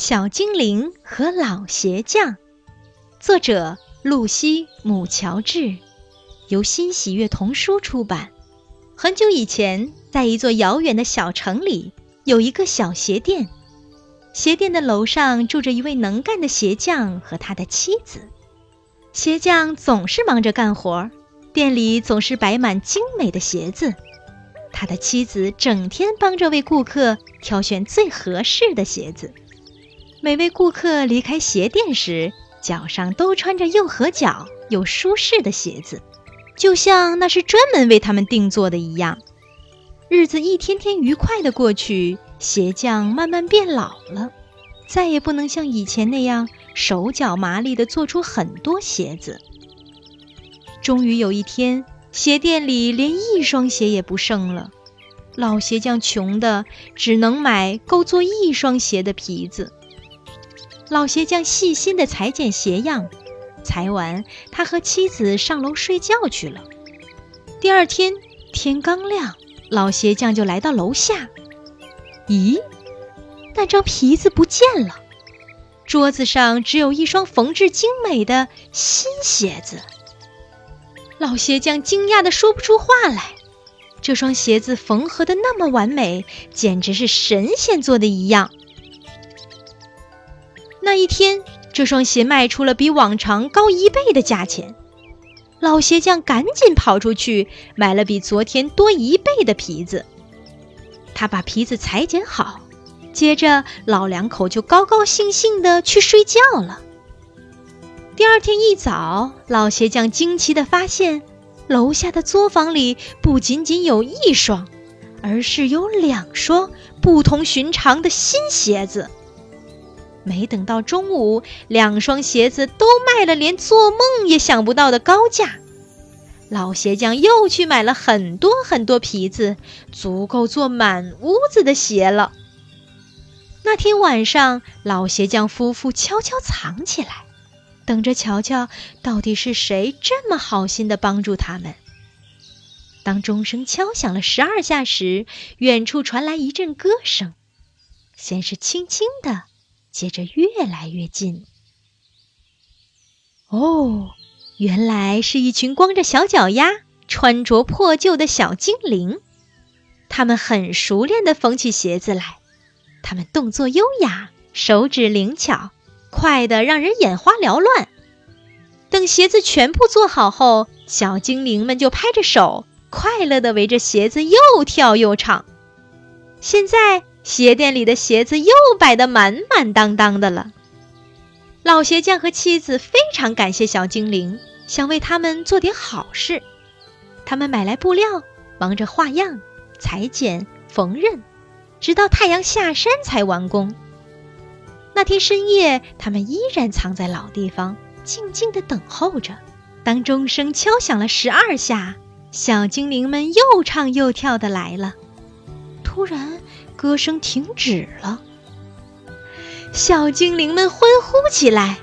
小精灵和老鞋匠，作者露西·姆乔治，由新喜悦童书出版。很久以前，在一座遥远的小城里，有一个小鞋店。鞋店的楼上住着一位能干的鞋匠和他的妻子。鞋匠总是忙着干活，店里总是摆满精美的鞋子。他的妻子整天帮着为顾客挑选最合适的鞋子。每位顾客离开鞋店时，脚上都穿着又合脚又舒适的鞋子，就像那是专门为他们定做的一样。日子一天天愉快地过去，鞋匠慢慢变老了，再也不能像以前那样手脚麻利地做出很多鞋子。终于有一天，鞋店里连一双鞋也不剩了，老鞋匠穷的只能买够做一双鞋的皮子。老鞋匠细心地裁剪鞋样，裁完，他和妻子上楼睡觉去了。第二天天刚亮，老鞋匠就来到楼下。咦，那张皮子不见了，桌子上只有一双缝制精美的新鞋子。老鞋匠惊讶地说不出话来，这双鞋子缝合的那么完美，简直是神仙做的一样。那一天，这双鞋卖出了比往常高一倍的价钱。老鞋匠赶紧跑出去买了比昨天多一倍的皮子。他把皮子裁剪好，接着老两口就高高兴兴地去睡觉了。第二天一早，老鞋匠惊奇地发现，楼下的作坊里不仅仅有一双，而是有两双不同寻常的新鞋子。没等到中午，两双鞋子都卖了连做梦也想不到的高价。老鞋匠又去买了很多很多皮子，足够做满屋子的鞋了。那天晚上，老鞋匠夫妇悄悄藏起来，等着瞧瞧到底是谁这么好心的帮助他们。当钟声敲响了十二下时，远处传来一阵歌声，先是轻轻的。接着越来越近。哦，原来是一群光着小脚丫、穿着破旧的小精灵。他们很熟练地缝起鞋子来，他们动作优雅，手指灵巧，快得让人眼花缭乱。等鞋子全部做好后，小精灵们就拍着手，快乐地围着鞋子又跳又唱。现在。鞋店里的鞋子又摆得满满当当的了。老鞋匠和妻子非常感谢小精灵，想为他们做点好事。他们买来布料，忙着画样、裁剪、缝纫，直到太阳下山才完工。那天深夜，他们依然藏在老地方，静静地等候着。当钟声敲响了十二下，小精灵们又唱又跳的来了。突然，歌声停止了，小精灵们欢呼起来，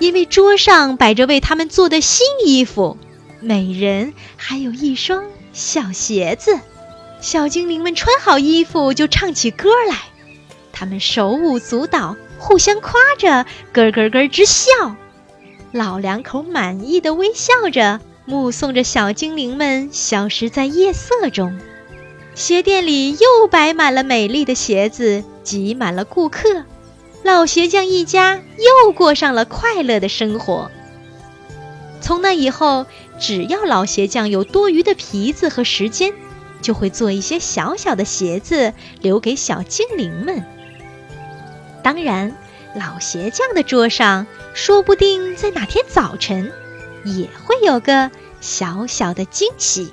因为桌上摆着为他们做的新衣服，每人还有一双小鞋子。小精灵们穿好衣服就唱起歌来，他们手舞足蹈，互相夸着，咯咯咯直笑。老两口满意的微笑着，目送着小精灵们消失在夜色中。鞋店里又摆满了美丽的鞋子，挤满了顾客。老鞋匠一家又过上了快乐的生活。从那以后，只要老鞋匠有多余的皮子和时间，就会做一些小小的鞋子留给小精灵们。当然，老鞋匠的桌上说不定在哪天早晨，也会有个小小的惊喜。